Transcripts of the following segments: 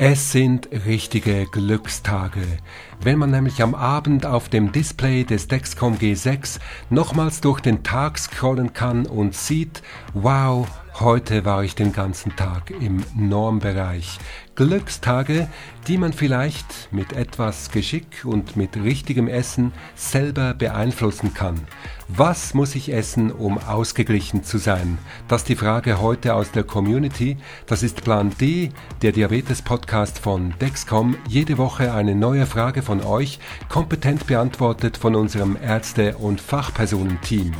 Es sind richtige Glückstage. Wenn man nämlich am Abend auf dem Display des Dexcom G6 nochmals durch den Tag scrollen kann und sieht, wow, Heute war ich den ganzen Tag im Normbereich. Glückstage, die man vielleicht mit etwas Geschick und mit richtigem Essen selber beeinflussen kann. Was muss ich essen, um ausgeglichen zu sein? Das ist die Frage heute aus der Community. Das ist Plan D, der Diabetes-Podcast von Dexcom. Jede Woche eine neue Frage von euch, kompetent beantwortet von unserem Ärzte- und Fachpersonenteam.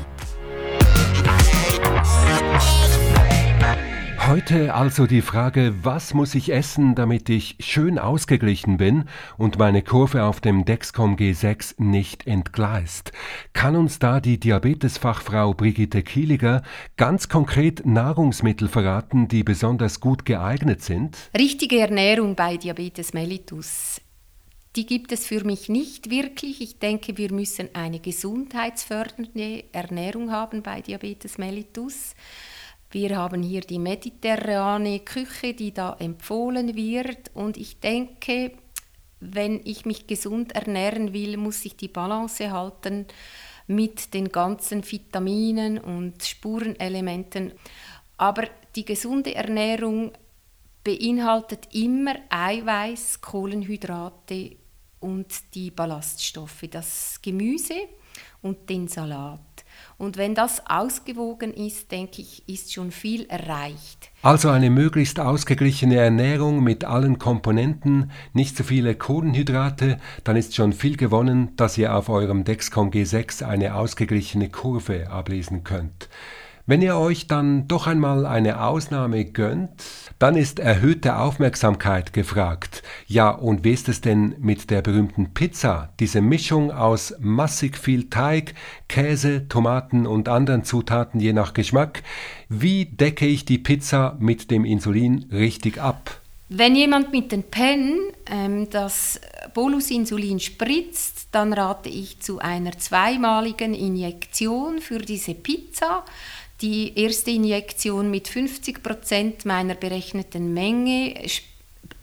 Heute also die Frage, was muss ich essen, damit ich schön ausgeglichen bin und meine Kurve auf dem Dexcom G6 nicht entgleist? Kann uns da die Diabetesfachfrau Brigitte Kieliger ganz konkret Nahrungsmittel verraten, die besonders gut geeignet sind? Richtige Ernährung bei Diabetes mellitus die gibt es für mich nicht wirklich. Ich denke, wir müssen eine gesundheitsfördernde Ernährung haben bei Diabetes mellitus. Wir haben hier die mediterrane Küche, die da empfohlen wird. Und ich denke, wenn ich mich gesund ernähren will, muss ich die Balance halten mit den ganzen Vitaminen und Spurenelementen. Aber die gesunde Ernährung beinhaltet immer Eiweiß, Kohlenhydrate und die Ballaststoffe, das Gemüse und den Salat. Und wenn das ausgewogen ist, denke ich, ist schon viel erreicht. Also eine möglichst ausgeglichene Ernährung mit allen Komponenten, nicht zu viele Kohlenhydrate, dann ist schon viel gewonnen, dass ihr auf eurem Dexcom G6 eine ausgeglichene Kurve ablesen könnt. Wenn ihr euch dann doch einmal eine Ausnahme gönnt, dann ist erhöhte Aufmerksamkeit gefragt. Ja, und wie ist es denn mit der berühmten Pizza? Diese Mischung aus massig viel Teig, Käse, Tomaten und anderen Zutaten je nach Geschmack. Wie decke ich die Pizza mit dem Insulin richtig ab? Wenn jemand mit den Pen ähm, das Bolusinsulin spritzt, dann rate ich zu einer zweimaligen Injektion für diese Pizza. Die erste Injektion mit 50 Prozent meiner berechneten Menge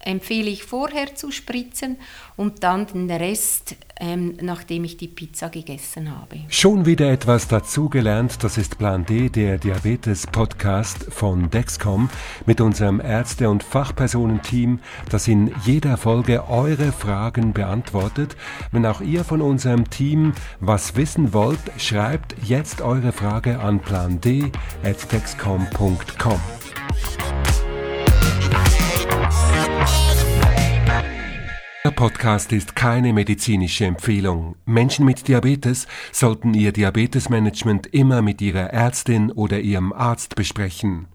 empfehle ich vorher zu spritzen und dann den Rest, ähm, nachdem ich die Pizza gegessen habe. Schon wieder etwas dazugelernt. Das ist Plan D, der Diabetes-Podcast von Dexcom mit unserem Ärzte- und Fachpersonenteam, das in jeder Folge eure Fragen beantwortet. Wenn auch ihr von unserem Team was wissen wollt, schreibt jetzt eure Frage an plan D at dexcom.com. Der Podcast ist keine medizinische Empfehlung. Menschen mit Diabetes sollten ihr Diabetesmanagement immer mit ihrer Ärztin oder ihrem Arzt besprechen.